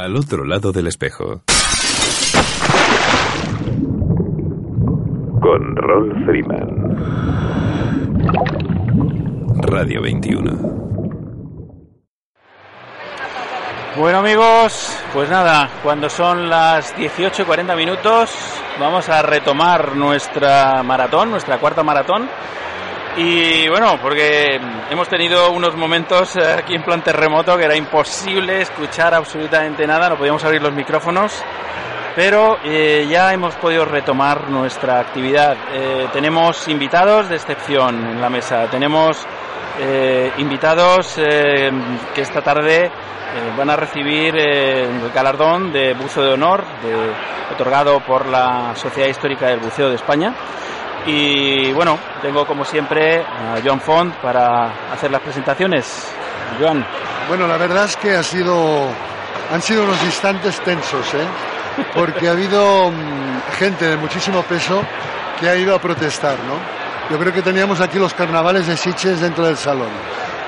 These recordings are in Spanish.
Al otro lado del espejo. Con Ron Freeman. Radio 21. Bueno amigos, pues nada, cuando son las 18.40 minutos vamos a retomar nuestra maratón, nuestra cuarta maratón. Y bueno, porque hemos tenido unos momentos eh, aquí en plan terremoto que era imposible escuchar absolutamente nada, no podíamos abrir los micrófonos, pero eh, ya hemos podido retomar nuestra actividad. Eh, tenemos invitados de excepción en la mesa, tenemos invitados que esta tarde van a recibir el galardón de buzo de honor otorgado por la Sociedad Histórica del Buceo de España. Y bueno, tengo como siempre a Joan Font para hacer las presentaciones. Joan. Bueno, la verdad es que ha sido, han sido unos instantes tensos, ¿eh? porque ha habido mm, gente de muchísimo peso que ha ido a protestar, ¿no? Yo creo que teníamos aquí los carnavales de Siches dentro del salón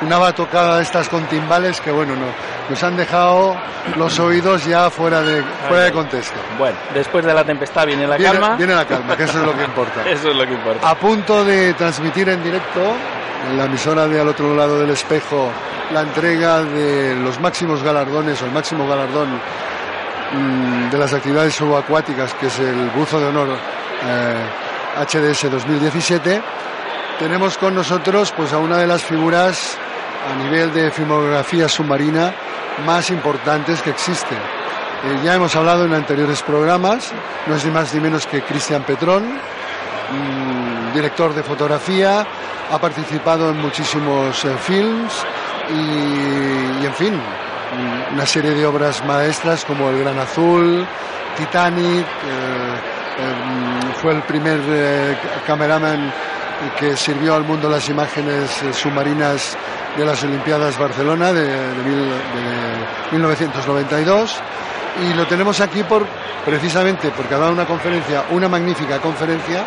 una batucada de estas con timbales que bueno, no, nos han dejado los oídos ya fuera de, fuera de contexto. Bueno, después de la tempestad viene la calma. Viene la calma, que eso es lo que importa. eso es lo que importa. A punto de transmitir en directo en la emisora de al otro lado del espejo la entrega de los máximos galardones o el máximo galardón mm, de las actividades subacuáticas que es el buzo de honor HDS eh, 2017 tenemos con nosotros pues a una de las figuras a nivel de filmografía submarina más importantes que existen. Eh, ya hemos hablado en anteriores programas, no es ni más ni menos que Cristian Petrón, mm, director de fotografía, ha participado en muchísimos eh, films y, en fin, mm, una serie de obras maestras como El Gran Azul, Titanic, eh, mm, fue el primer cameraman que sirvió al mundo las imágenes submarinas de las Olimpiadas Barcelona de, 1992 y lo tenemos aquí por precisamente porque ha dado una conferencia, una magnífica conferencia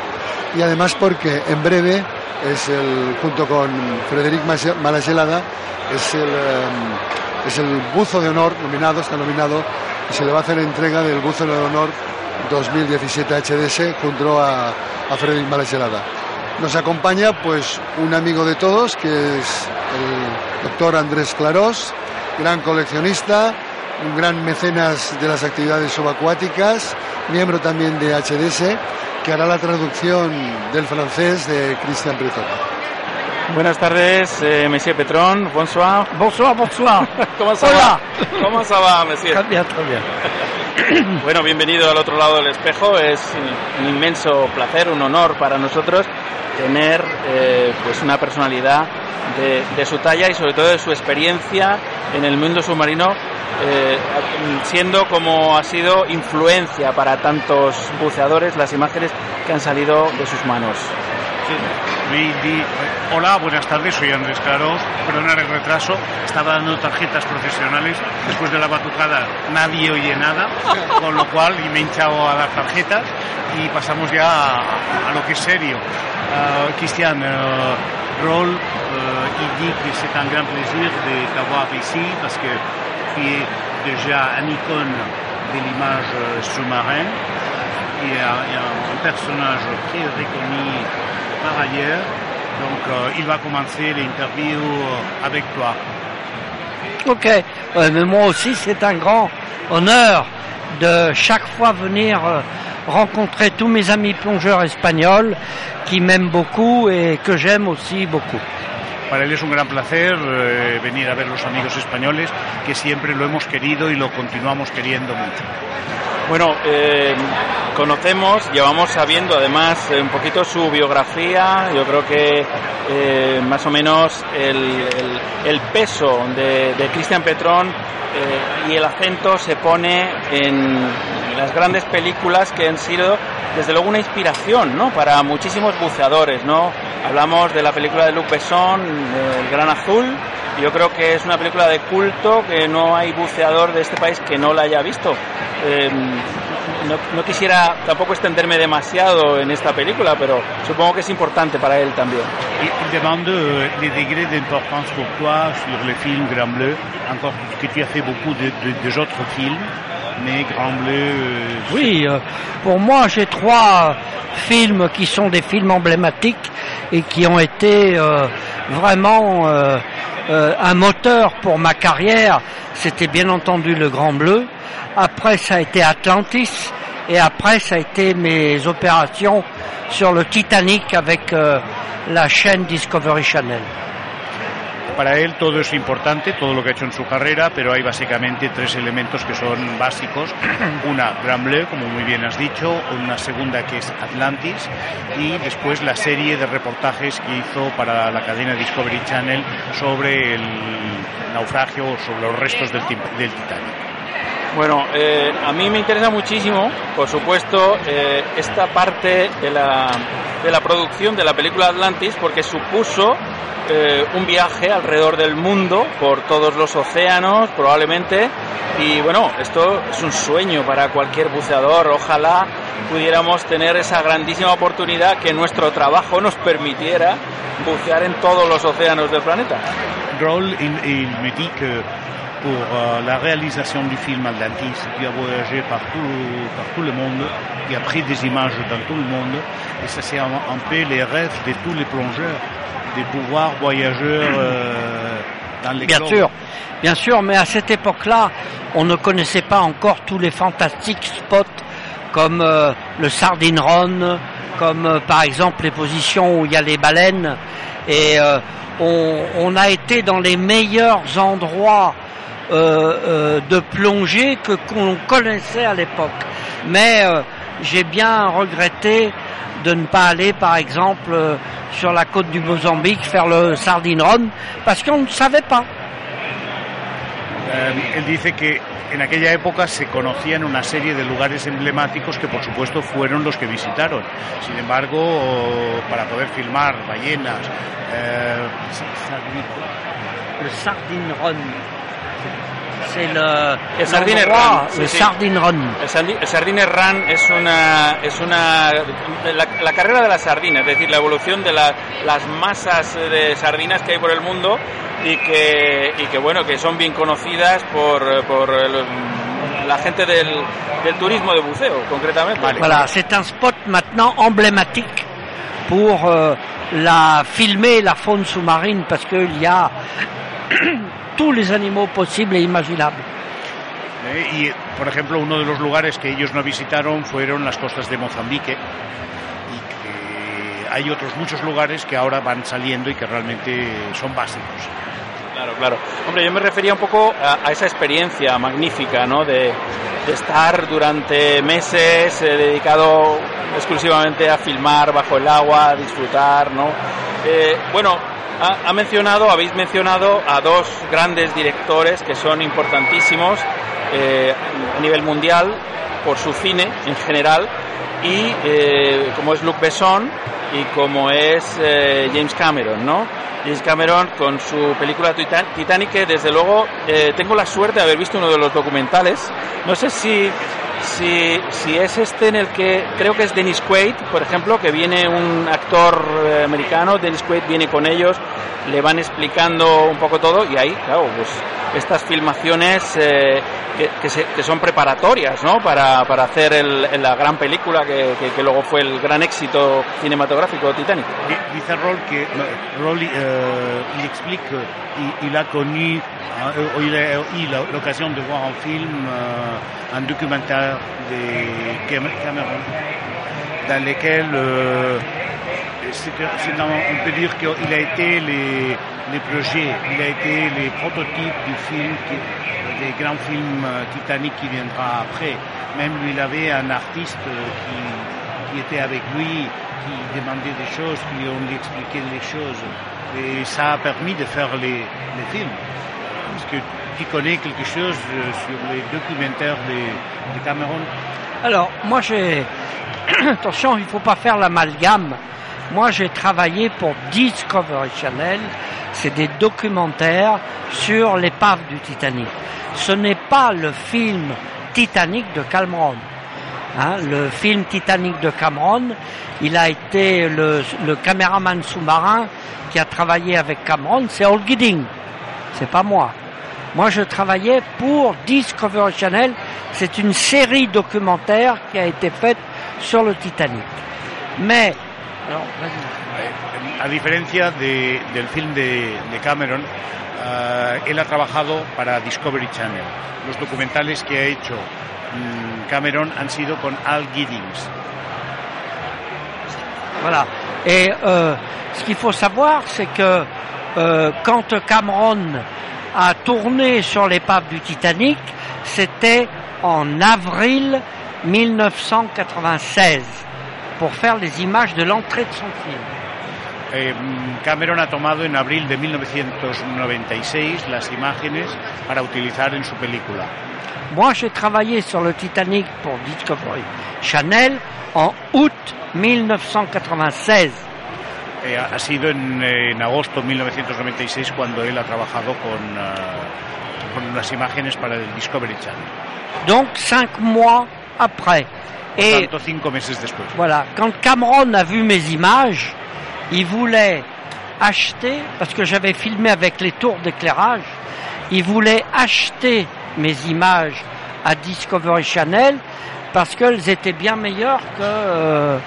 y además porque en breve es el junto con Frederic Malagelada es el em, es el buzo de honor nominado, está nominado y se le va a hacer entrega del buzo de honor 2017 HDS junto a, a Frederic Malagelada. Nos acompaña pues un amigo de todos que es el doctor Andrés Clarós, gran coleccionista, un gran mecenas de las actividades subacuáticas, miembro también de HDS, que hará la traducción del francés de Christian Breton. Buenas tardes, eh, Monsieur Petron. Bonsoir. Bonsoir, bonsoir. ¿Cómo se va? ¿Cómo se va, Monsieur? Bien, bien. Bueno, bienvenido al otro lado del espejo. Es un inmenso placer, un honor para nosotros tener eh, pues una personalidad de, su talla y sobre todo de su experiencia en el mundo submarino, eh, siendo como ha sido influencia para tantos buceadores las imágenes que han salido de sus manos. Hola, buenas tardes, soy Andrés Claro. Perdonar el retraso, estaba dando tarjetas profesionales. Después de la batucada nadie oye nada, con lo cual y me he hinchado a dar tarjetas y pasamos ya a, lo que es serio. Uh, Christian, uh, rôle, uh, il dit que c'est un grand plaisir de t'avoir ici parce que tu es déjà un icône de l'image sous-marin. Il y a, un personnage très reconnu par ailleurs. Donc, euh, il va commencer l'interview avec toi. Ok, mais moi aussi, c'est un grand honneur de chaque fois venir euh, rencontrer tous mes amis plongeurs espagnols qui m'aiment beaucoup et que j'aime aussi beaucoup. Para él es un gran placer eh, a ver los amigos españoles que siempre lo hemos querido y lo continuamos queriendo mucho. Bueno, eh, conocemos, llevamos sabiendo además eh, un poquito su biografía, yo creo que eh, más o menos el, el- peso de, de Cristian Petrón y el acento se pone en las grandes películas que han sido desde luego una inspiración ¿no? para muchísimos buceadores. ¿no? Hablamos de la película de Luc Besson, El Gran Azul, yo creo que es una película de culto que no hay buceador de este país que no la haya visto. Eh, no, no quisiera tampoco extenderme demasiado en esta película, pero supongo que es importante para él también. Il, il demande euh, les degrés d'importance pour toi sur film Grand Bleu, encore que tu as fait beaucoup de, de- autres films, Bleu... euh, Oui, euh, pour moi, j'ai trois films qui sont des films emblématiques et qui ont été euh, vraiment un moteur pour ma carrière. C'était bien entendu Le Grand Bleu. Après, ça a été Atlantis. Et après, ça a été mes opérations sur le Titanic avec euh, la chaîne Discovery Channel. Para él todo es importante, todo lo que ha hecho en su carrera, pero hay básicamente tres elementos que son básicos. Una, Grand Bleu, como muy bien has dicho, una segunda que es Atlantis y después la serie de reportajes que hizo para la cadena Discovery Channel sobre el naufragio o sobre los restos del, del Titanic. Bueno, eh, a mí me interesa muchísimo, por supuesto, eh, esta parte de la, de la producción de la película Atlantis, porque supuso eh, un viaje alrededor del mundo, por todos los océanos, probablemente. Y bueno, esto es un sueño para cualquier buceador. Ojalá pudiéramos tener esa grandísima oportunidad que nuestro trabajo nos permitiera bucear en todos los océanos del planeta. Roll, il, pour euh, la réalisation du film Atlantis, il a voyagé partout, par tout le monde, il a pris des images dans tout le monde, et ça c'est un, un peu les rêves de tous les plongeurs, de pouvoir voyager euh, dans les Bien globes. sûr, bien sûr, mais à cette époque-là, on ne connaissait pas encore tous les fantastiques spots comme euh, le Sardine Run, comme par exemple les positions où il y a les baleines. Et on, on a été dans les meilleurs endroits euh, euh, de plongée que qu'on connaissait à l'époque. Mais euh, j'ai bien regretté de ne pas aller, par exemple, sur la côte du Mozambique faire le Sardine Run parce qu'on ne savait pas. Eh, él dice que en aquella época se conocían una serie de lugares emblemáticos que por supuesto fueron los que visitaron. Sin embargo, para poder filmar ballenas, eh, Le Sardine Run. C'est le, El Sardine Run, sí, le sí. Sardine Run. El, sardi- el Sardine Run es una, es una la, la carrera de la sardina, es decir, la evolución de la- las masas de sardinas que hay por el mundo y que, y que bueno, que son bien conocidas por, por el- la gente del, del turismo de buceo, concretamente. Voilà, c'est un spot maintenant emblématique pour euh, la filmer la faune sous-marine parce qu'il y a tous les animaux possibles et imaginables. Eh, y, por ejemplo, uno de los lugares que ellos no visitaron fueron las costas de Mozambique. Y que hay otros muchos lugares que ahora van saliendo y que realmente son básicos. Claro, claro. Hombre, yo me refería un poco a, a esa experiencia magnífica, ¿no? De, de estar durante meses eh, dedicado exclusivamente a filmar bajo el agua, a disfrutar, ¿no? Eh, bueno, ha, ha mencionado, habéis mencionado a dos grandes directores que son importantísimos eh, a nivel mundial por su cine en general y eh, como es Luc Besson y como es eh, James Cameron, ¿no? James Cameron con su película Titan- Titanic, que desde luego eh, tengo la suerte de haber visto uno de los documentales. No sé si, si, si es este en el que creo que es Dennis Quaid, por ejemplo, que viene un actor eh, americano, Dennis Quaid viene con ellos, le van explicando un poco todo y ahí, claro, pues estas filmaciones eh, que, que se- que son preparatorias, ¿no? Para, para hacer el- la gran película que, que- luego fue el gran éxito cinematográfico Titanic. Di- Dice Roll que Roll, euh, il explique qu'il il a connu, hein, euh, il a eu l'occasion de voir un film, euh, un documentaire de Cam- Cameron, dans lequel euh, on peut dire qu'il a été les, les projets, il a été les prototypes du film, des grands films Titanic qui viendra après. Même lui, il avait un artiste qui était avec lui, qui demandait des choses, qui on lui expliquait les choses. Et ça a permis de faire les, les films. Est-ce que tu connais quelque chose euh, sur les documentaires de, de Cameron Alors, moi j'ai... Attention, il ne faut pas faire l'amalgame. Moi j'ai travaillé pour Discovery Channel. C'est des documentaires sur l'épave du Titanic. Ce n'est pas le film Titanic de Cameron. Hein, le film Titanic de Cameron, il a été le, caméraman sous-marin qui a travaillé avec Cameron, c'est Ol Gidding. C'est pas moi. Moi, je travaillais pour Discovery Channel. C'est une série documentaire qui a été faite sur le Titanic. Mais, alors, vas-y. A diferencia de- del film de, de Cameron, eh, él ha trabajado para Discovery Channel. Los documentales que ha hecho mm, Cameron han sido con Al Giddings. Voilà. Et euh, ce qu'il faut savoir, c'est que euh, quand Cameron a tourné sur l'épave du Titanic, c'était en avril 1996 pour faire les images de l'entrée de son film. Eh, mm, Cameron ha tomado en abril de 1996 las imágenes para utilizar en su película. Moi, j'ai travaillé sur le Titanic pour Discovery Channel en août 1996. Eh, ha sido en, eh, en agosto de 1996 cuando él ha trabajado con, eh, con las imágenes para el Discovery Channel. Donc cinq mois après. Et voilà, quand Cameron a vu mes images, il voulait acheter, parce que j'avais filmé avec les tours d'éclairage, il voulait acheter mes images à Discovery Channel parce qu'elles étaient bien meilleures que euh,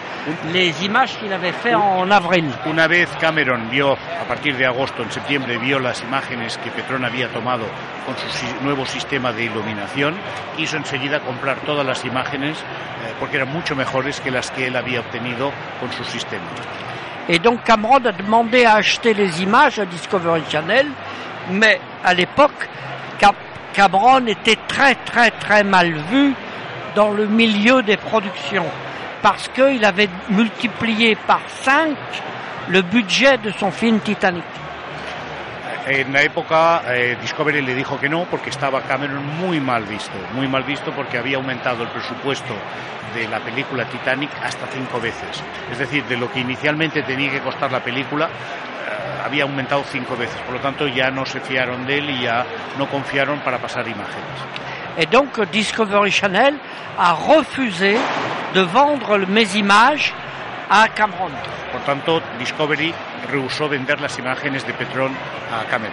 les images qu'il avait fait en avril. Una vez Cameron vio, a partir de agosto, en septiembre, vio las imágenes que Petron había tomado con su nuevo sistema de iluminación, quiso enseguida comprar todas las imágenes eh, porque eran mucho mejores que las que él había obtenido con su sistema. Et donc Cameron a demandé à acheter les images à Discovery Channel, mais à l'époque, Cameron était très très très mal vu dans le milieu des productions parce qu'il avait multiplié par 5 le budget de son film Titanic. En la época, eh, Discovery le dijo que no porque estaba Cameron muy mal visto, muy mal visto porque había aumentado el presupuesto de la película Titanic hasta cinco veces. Es decir, de lo que inicialmente tenía que costar la película, eh, había aumentado cinco veces. Por lo tanto, ya no se fiaron de él y ya no confiaron para pasar imágenes. Et donc Discovery Channel a refusé de vendre mes images à Cameron. Por tanto, Discovery rehusó vender las imágenes de Petron a Cameron.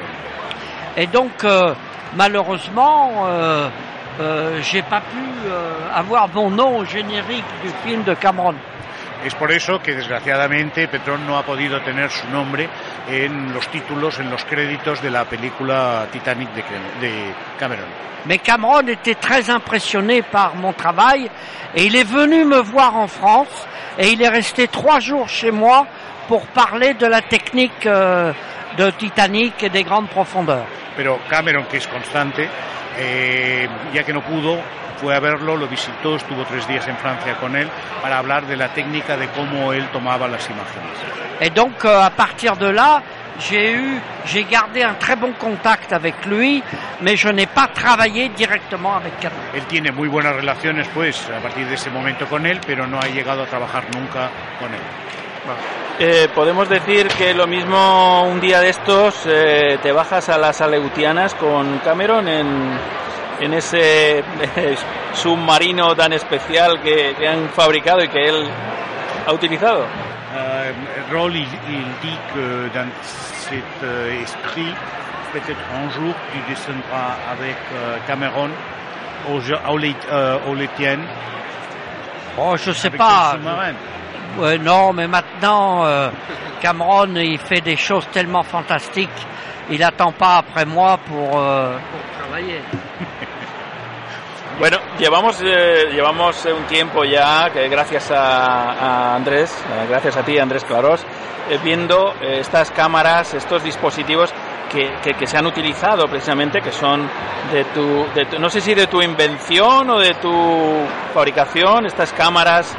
Et donc, euh, malheureusement, euh, euh, j'ai pas pu avoir mon nom au générique du film de Cameron. Es por eso que desgraciadamente Petron no ha podido tener su nombre en los títulos, en los créditos de la película Titanic de Cameron. Mais Cameron était très impressionné par mon travail et il est venu me voir en France et il est resté trois jours chez moi pour parler de la technique euh, de Titanic et des grandes profondeurs. Pero Cameron, que es constante, eh, ya que no pudo, fue a verlo, lo visitó, estuvo tres días en Francia con él para hablar de la técnica de cómo él tomaba las imágenes. Et donc, euh, à partir de là, j'ai eu, j'ai gardé un très bon contact avec lui, mais je n'ai pas travaillé directement avec Cameron. Él tiene muy buenas relaciones, pues, a partir de ese momento con él, pero no ha llegado a trabajar nunca con él. Eh, podemos decir que lo mismo un día de estos eh, te bajas a las Aleutianas con Cameron en, en ese eh, submarino tan especial que, que han fabricado y que él ha utilizado? Euh, Roll, il, il dit que dans cet euh, esprit, peut-être un jour, tu descendras avec euh, Cameron aux, aux, Leit- euh, Leitiennes, Oh, je sais avec pas. Ouais, non, mais maintenant, euh, Cameron, il fait des choses tellement fantastiques. Il attend pas après moi pour, euh, pour travailler. Bueno, llevamos, eh, llevamos eh, un tiempo ya, que gracias a, a Andrés, eh, gracias a ti Andrés Clarós, eh, viendo estas cámaras, estos dispositivos que, que- se han utilizado precisamente, que son de tu, de tu- no sé si de tu invención o de tu fabricación, estas cámaras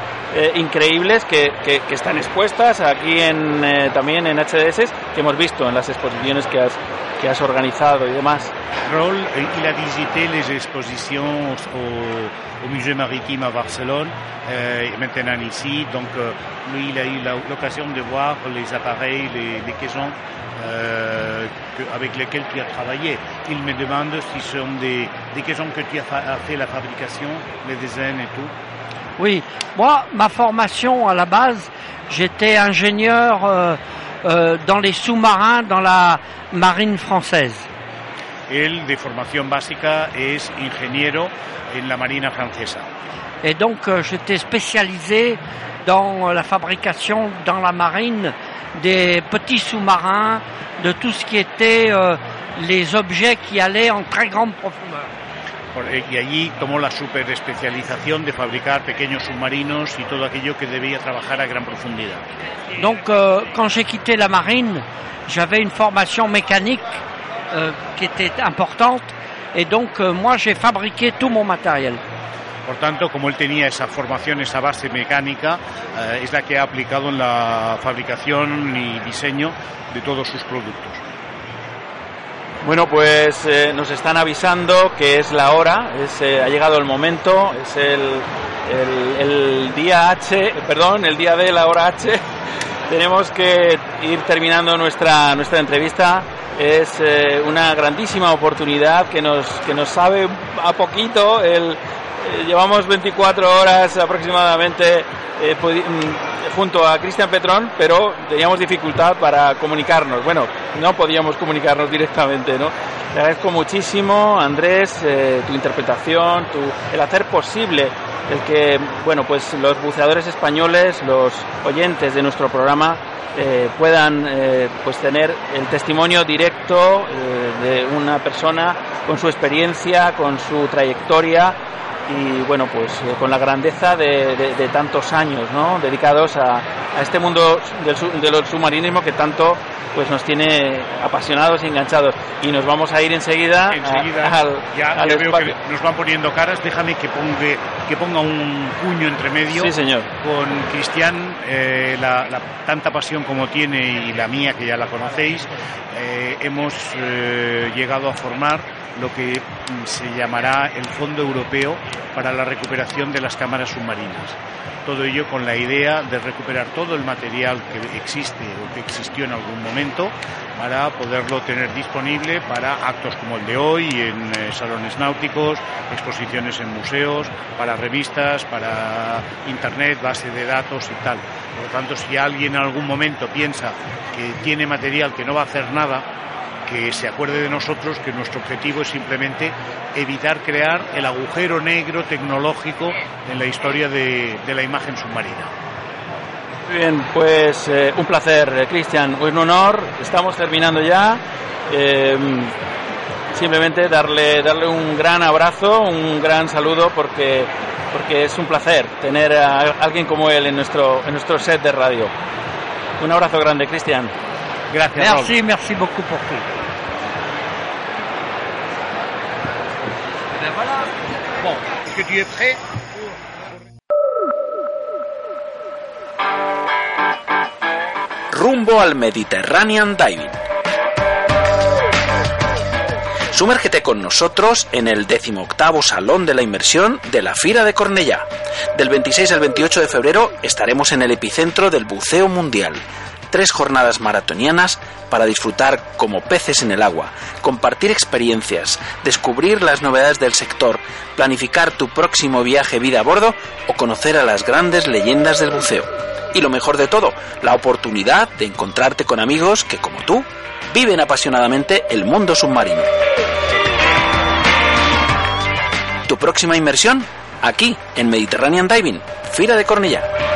increíbles que, que- están expuestas aquí en, también en HDS, que hemos visto en las exposiciones que has, que has organizado y demás. Raoul, euh, il a visité les expositions au, au Musée maritime à Barcelone euh, et maintenant ici. Donc, euh, lui, il a eu l'occasion de voir les appareils, les, les caissons euh, que- avec lesquels tu as travaillé. Il me demande si ce sont des, des caissons que tu as, fa- as fait la fabrication, les designs et tout. Oui, moi, ma formation à la base, j'étais ingénieur euh, dans les sous-marins dans la marine française. Él, de formación básica, es ingeniero en la Marina francesa. Et donc, euh, j'étais spécialisé dans euh, la fabrication dans la marine des petits sous-marins, de tout ce qui était euh, les objets qui allaient en très grande profondeur. Eh, Y allí tomó la super especialización de fabricar pequeños submarinos y todo aquello que debía trabajar a gran profundidad. Donc, euh, quand j'ai quitté la marine, j'avais une formation mécanique euh, qui était importante. Et donc, euh, moi, j'ai fabriqué tout mon matériel. Por tanto, como él tenía esa formación, esa base mecánica, eh, es la que ha aplicado en la fabricación y diseño de todos sus productos. Bueno, pues eh, nos están avisando que es la hora, es, eh, ha llegado el momento, es el, el- día H, perdón, el día de la hora H. Tenemos que ir terminando nuestra, nuestra entrevista. Es eh, una grandísima oportunidad que nos, que nos sabe a poquito. Eh, llevamos 24 horas aproximadamente mm, junto a Cristian Petrón, pero teníamos dificultad para comunicarnos. Bueno, no podíamos comunicarnos directamente, ¿no? Te agradezco muchísimo, Andrés, eh, tu interpretación, tu, el hacer posible el que, bueno, pues los buceadores españoles, los oyentes de nuestro programa, eh, puedan eh, pues tener el testimonio directo de una persona con su experiencia, con su trayectoria y bueno pues eh, con la grandeza de, de- de tantos años ¿no? dedicados a, a este mundo del, del submarinismo que tanto pues nos tiene apasionados y enganchados y nos vamos a ir enseguida, a- al, ya, al ya veo que nos van poniendo caras. Déjame que ponga, que ponga un puño entre medio. Sí, señor. Con Cristian, eh, la, la tanta pasión como tiene y la mía, que ya la conocéis, eh, hemos llegado a formar lo que mm, se llamará el Fondo Europeo para la Recuperación de las Cámaras Submarinas. Todo ello con la idea de recuperar todo el material que existe o que existió en algún momento para poderlo tener disponible para actos como el de hoy, en eh, salones náuticos, exposiciones en museos, para revistas, para internet, base de datos y tal. Por lo tanto, si alguien en algún momento piensa que tiene material que no va a hacer nada, que se acuerde de nosotros que nuestro objetivo es simplemente evitar crear el agujero negro tecnológico en la historia de, de la imagen submarina. Muy bien, pues eh, un placer, eh, Cristian, un honor. Estamos terminando ya. Eh, simplemente darle, darle un gran abrazo, un gran saludo, porque, porque es un placer tener a alguien como él en nuestro, en nuestro set de radio. Un abrazo grande, Cristian. Gracias. Merci, merci beaucoup pour tout. Ben voilà. Bon, est-ce que rumbo al Mediterranean Diving. Sumérgete con nosotros en el 18 Salón de la Inmersión de la Fira de Cornellá. Del 26 al 28 de febrero estaremos en el epicentro del buceo mundial. Tres jornadas maratonianas para disfrutar como peces en el agua, compartir experiencias, descubrir las novedades del sector, planificar tu próximo viaje vida a bordo o conocer a las grandes leyendas del buceo. Y lo mejor de todo, la oportunidad de encontrarte con amigos que, como tú, viven apasionadamente el mundo submarino. Tu próxima inmersión aquí en Mediterranean Diving, Fira de Cornellá.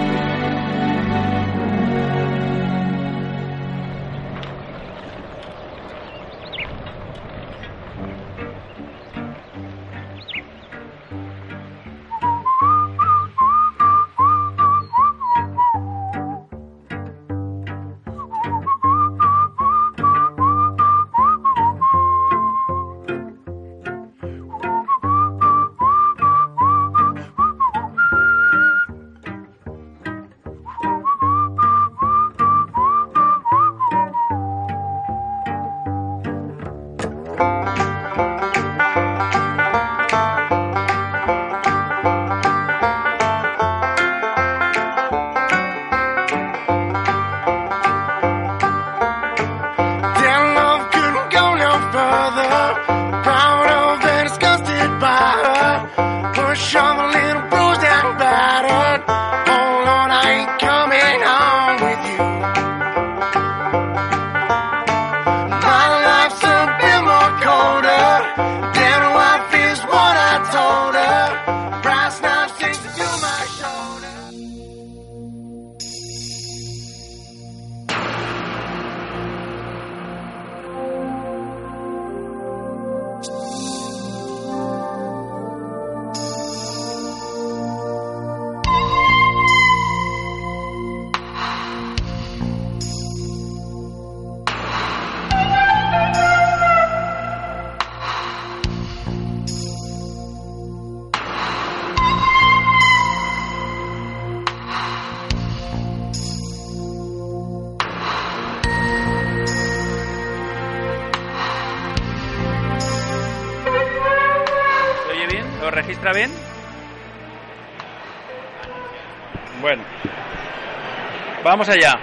Vamos allá.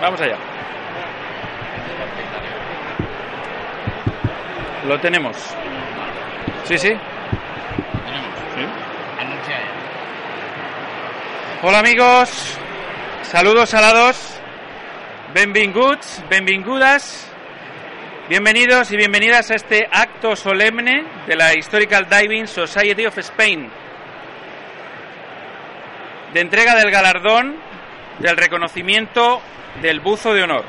Vamos allá. Lo tenemos. Sí, sí. Hola amigos. Saludos salados. Benvinguts, benvingudas. Bienvenidos y bienvenidas a este acto solemne de la Historical Diving Society of Spain, de entrega del galardón del reconocimiento del buzo de honor.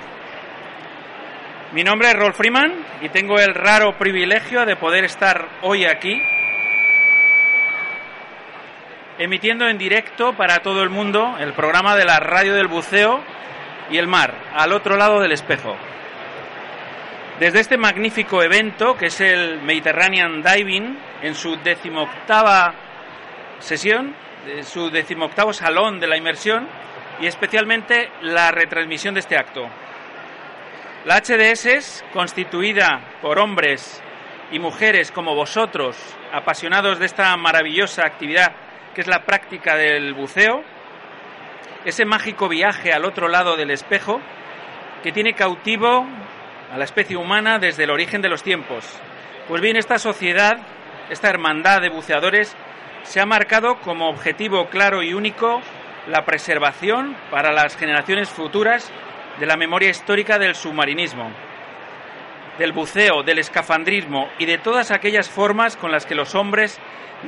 Mi nombre es Rolf Freeman y tengo el raro privilegio de poder estar hoy aquí emitiendo en directo para todo el mundo el programa de la radio del buceo y el mar, al otro lado del espejo. Desde este magnífico evento, que es el Mediterranean Diving, en su decimoctava sesión, su decimoctavo salón de la inmersión, y especialmente la retransmisión de este acto. La HDS, constituida por hombres y mujeres como vosotros, apasionados de esta maravillosa actividad que es la práctica del buceo, ese mágico viaje al otro lado del espejo que tiene cautivo a la especie humana desde el origen de los tiempos. Pues bien, esta sociedad, esta hermandad de buceadores, se ha marcado como objetivo claro y único la preservación para las generaciones futuras de la memoria histórica del submarinismo, del buceo, del escafandrismo y de todas aquellas formas con las que los hombres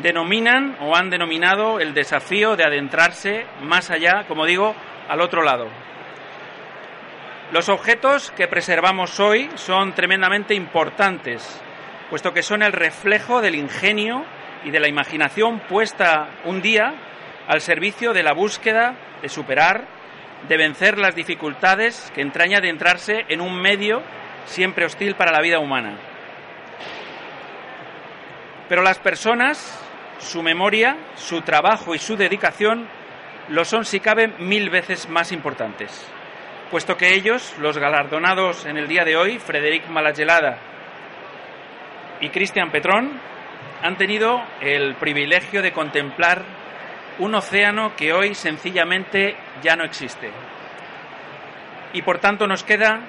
denominan o han denominado el desafío de adentrarse más allá, como digo, al otro lado. Los objetos que preservamos hoy son tremendamente importantes, puesto que son el reflejo del ingenio y de la imaginación puesta un día al servicio de la búsqueda de superar, de vencer las dificultades que entraña adentrarse en un medio siempre hostil para la vida humana. Pero las personas, su memoria, su trabajo y su dedicación lo son si cabe mil veces más importantes puesto que ellos, los galardonados en el día de hoy, Frederic Malagelada y Cristian Petrón, han tenido el privilegio de contemplar un océano que hoy sencillamente ya no existe. Y por tanto nos queda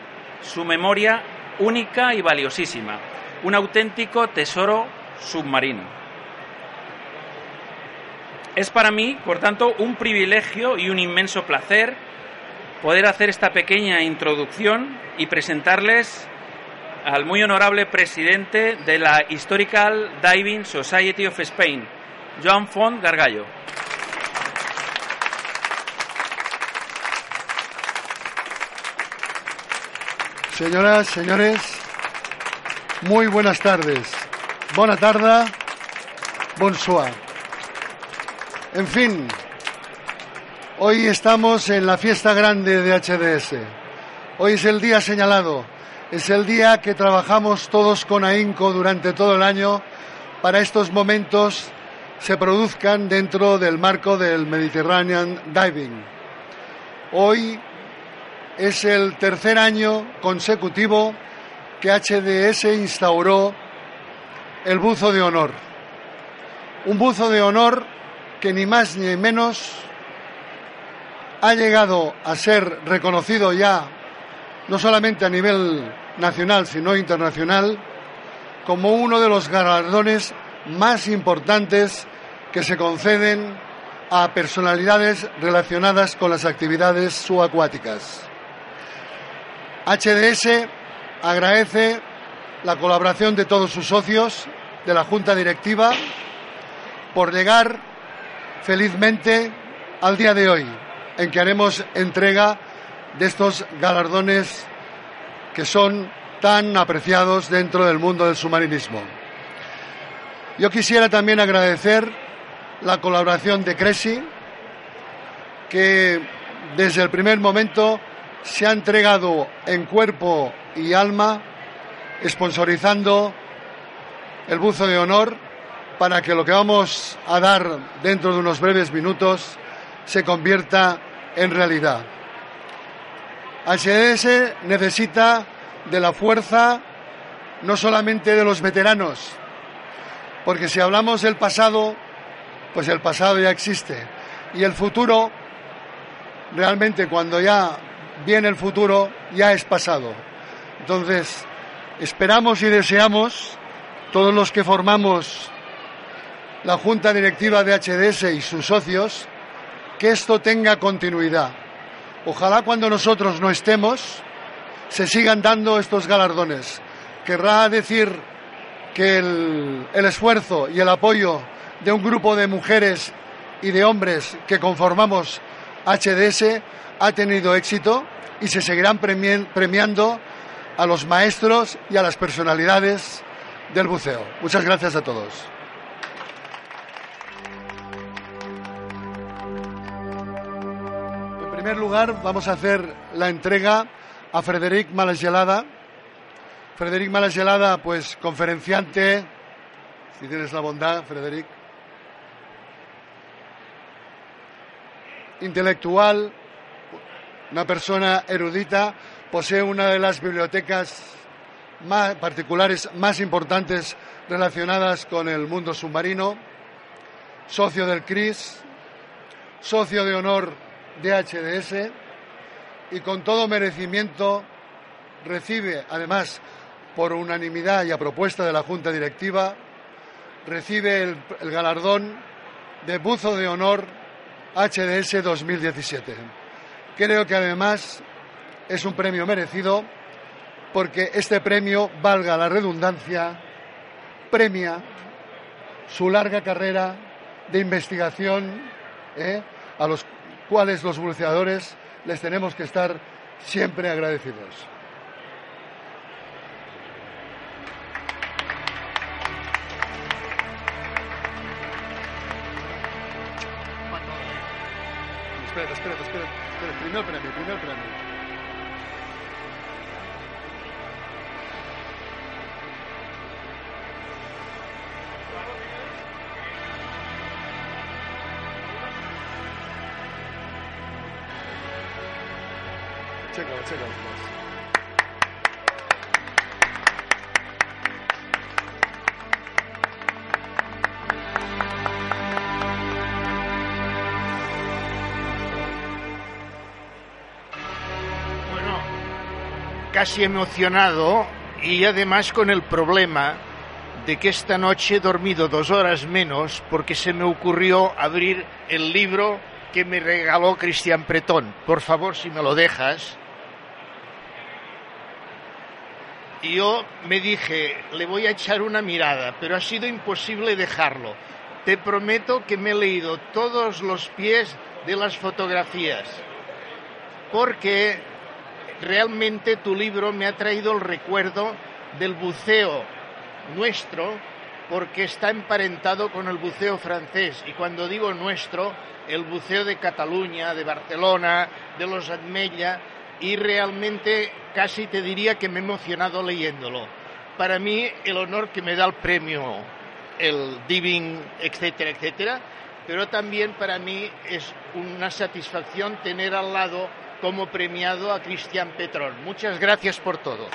su memoria única y valiosísima, un auténtico tesoro submarino. Es para mí, por tanto, un privilegio y un inmenso placer poder hacer esta pequeña introducción y presentarles al muy honorable presidente de la Historical Diving Society of Spain, Joan Font Gargallo. Señoras, señores, muy buenas tardes. Buena tarde, bonsoir. En fin, hoy estamos en la fiesta grande de HDS. Hoy es el día señalado, es el día que trabajamos todos con ahínco durante todo el año para estos momentos se produzcan dentro del marco del Mediterranean Diving. Hoy es el tercer año consecutivo que HDS instauró el buzo de honor. Un buzo de honor que ni más ni menos ha llegado a ser reconocido ya no solamente a nivel nacional, sino internacional, como uno de los galardones más importantes que se conceden a personalidades relacionadas con las actividades subacuáticas. HDS agradece la colaboración de todos sus socios, de la Junta Directiva, por llegar felizmente al día de hoy, en que haremos entrega de estos galardones que son tan apreciados dentro del mundo del submarinismo. Yo quisiera también agradecer la colaboración de Cresi, que desde el primer momento se ha entregado en cuerpo y alma, sponsorizando el buzo de honor para que lo que vamos a dar dentro de unos breves minutos se convierta en realidad. HDS necesita de la fuerza no solamente de los veteranos, porque si hablamos del pasado, pues el pasado ya existe. Y el futuro, realmente cuando ya viene el futuro, ya es pasado. Entonces, esperamos y deseamos, todos los que formamos la Junta Directiva de HDS y sus socios, que esto tenga continuidad. Ojalá cuando nosotros no estemos, se sigan dando estos galardones. Querrá decir que el, el esfuerzo y el apoyo de un grupo de mujeres y de hombres que conformamos HDS ha tenido éxito y se seguirán premiando a los maestros y a las personalidades del buceo. Muchas gracias a todos. En primer lugar, vamos a hacer la entrega a Frederic Malagelada. Frederic Malagelada, pues conferenciante, si tienes la bondad, Frederic. Intelectual, una persona erudita, posee una de las bibliotecas más particulares más importantes relacionadas con el mundo submarino, socio del CRIS, socio de honor de HDS y con todo merecimiento recibe, además, por unanimidad y a propuesta de la Junta Directiva, recibe el, el galardón de Buzo de Honor HDS 2017. Creo que además es un premio merecido porque este premio, valga la redundancia, premia su larga carrera de investigación, ¿eh? a los cuales los buceadores les tenemos que estar siempre agradecidos. Primer premio, primer premio. Casi emocionado y además con el problema de que esta noche he dormido dos horas menos porque se me ocurrió abrir el libro que me regaló Cristian Pretón. Por favor, si me lo dejas. Y yo me dije, le voy a echar una mirada, pero ha sido imposible dejarlo. Te prometo que me he leído todos los pies de las fotografías, porque realmente tu libro me ha traído el recuerdo del buceo nuestro, porque está emparentado con el buceo francés. Y cuando digo nuestro, el buceo de Cataluña, de Barcelona, de los Admella, y realmente casi te diría que me he emocionado leyéndolo. Para mí, el honor que me da el premio, el Diving, etcétera, etcétera, pero también para mí es una satisfacción tener al lado como premiado a Cristian Petrón. Muchas gracias por todo.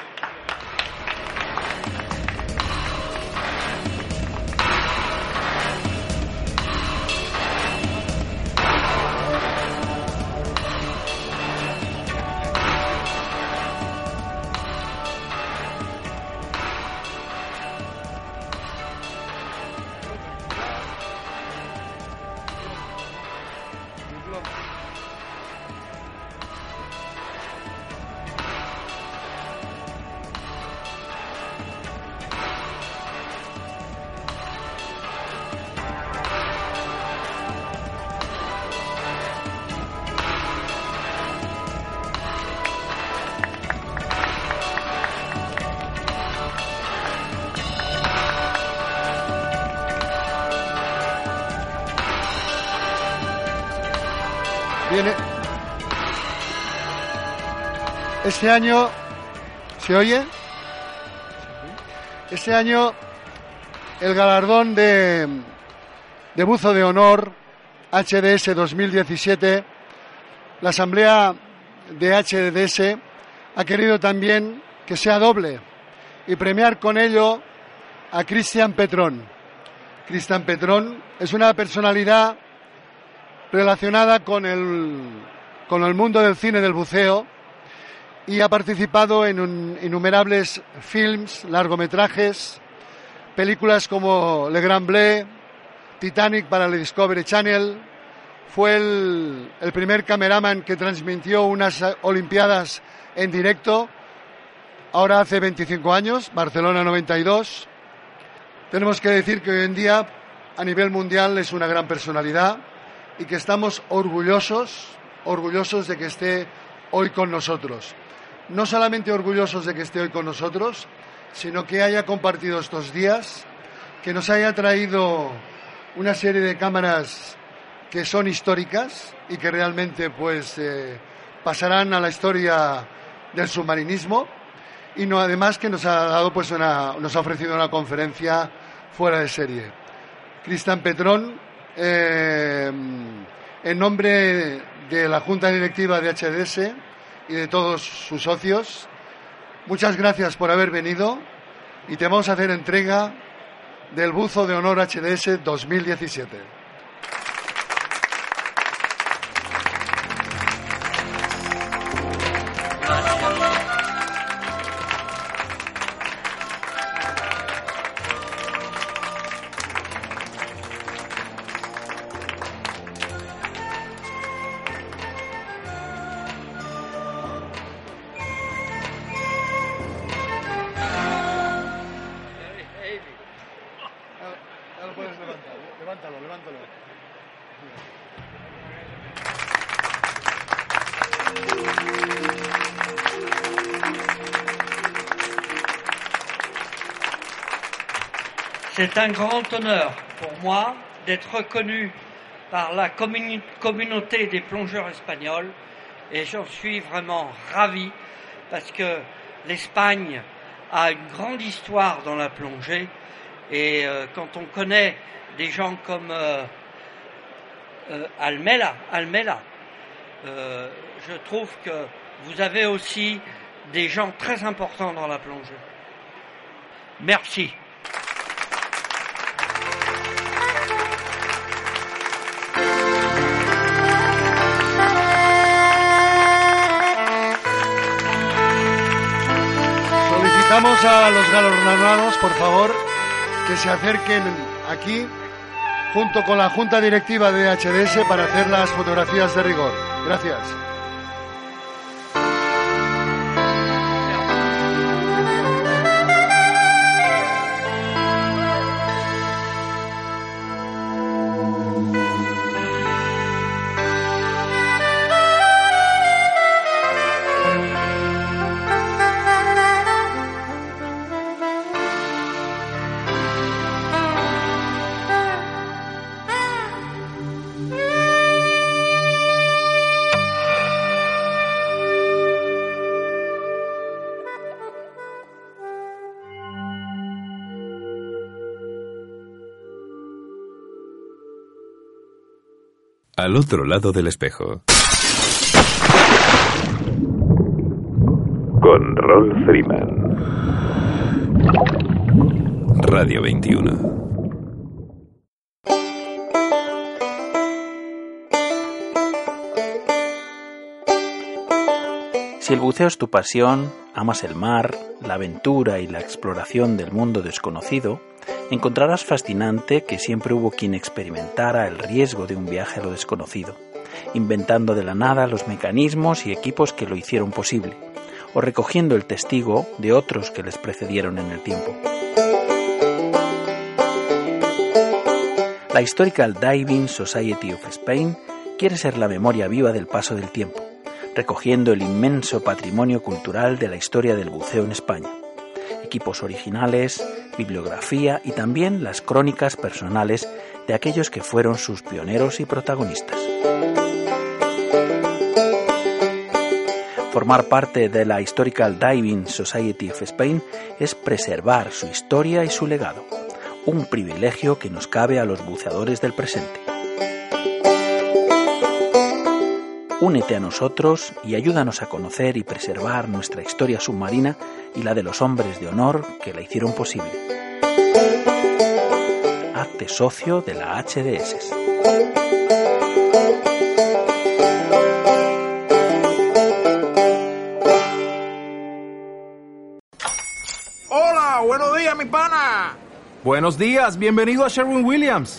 Este año. ¿Se oye? Este año el galardón de, de buzo de honor HDS 2017, la Asamblea de HDS ha querido también que sea doble y premiar con ello a Cristian Petrón. Cristian Petrón es una personalidad relacionada con el, con el mundo del cine del buceo y ha participado en innumerables films, largometrajes, películas como Le Grand Bleu, Titanic para el Discovery Channel, fue el, el primer cameraman que transmitió unas Olimpiadas en directo, ahora hace 25 años, Barcelona 92. Tenemos que decir que hoy en día, a nivel mundial, es una gran personalidad y que estamos orgullosos, orgullosos de que esté hoy con nosotros. No solamente orgullosos de que esté hoy con nosotros, sino que haya compartido estos días, que nos haya traído una serie de cámaras que son históricas y que realmente pues eh, pasarán a la historia del submarinismo y no además que nos ha dado pues una, nos ha ofrecido una conferencia fuera de serie. Cristian Petrón eh, en nombre de la Junta Directiva de HDS y de todos sus socios, muchas gracias por haber venido y te vamos a hacer entrega del buzo de honor HDS 2017. C'est un grand honneur pour moi d'être reconnu par la communauté des plongeurs espagnols et j'en suis vraiment ravi parce que l'Espagne a une grande histoire dans la plongée et euh, quand on connaît des gens comme euh, euh, Almela, Almela je trouve que vous avez aussi des gens très importants dans la plongée. Merci. Pedimos a los galardonados, por favor, que se acerquen aquí junto con la Junta Directiva de HDS para hacer las fotografías de rigor. Gracias. Al otro lado del espejo. Con Rolf Freeman. Radio 21. Si el buceo es tu pasión, amas el mar, la aventura y la exploración del mundo desconocido, encontrarás fascinante que siempre hubo quien experimentara el riesgo de un viaje a lo desconocido, inventando de la nada los mecanismos y equipos que lo hicieron posible, o recogiendo el testigo de otros que les precedieron en el tiempo. La Historical Diving Society of Spain quiere ser la memoria viva del paso del tiempo, recogiendo el inmenso patrimonio cultural de la historia del buceo en España equipos originales, bibliografía y también las crónicas personales de aquellos que fueron sus pioneros y protagonistas. Formar parte de la Historical Diving Society of Spain es preservar su historia y su legado, un privilegio que nos cabe a los buceadores del presente. Únete a nosotros y ayúdanos a conocer y preservar nuestra historia submarina y la de los hombres de honor que la hicieron posible. Hazte socio de la HDS. Hola, buenos días, mi pana. Buenos días, bienvenido a Sherwin Williams.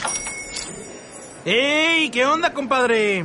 ¡Ey! ¿Qué onda, compadre?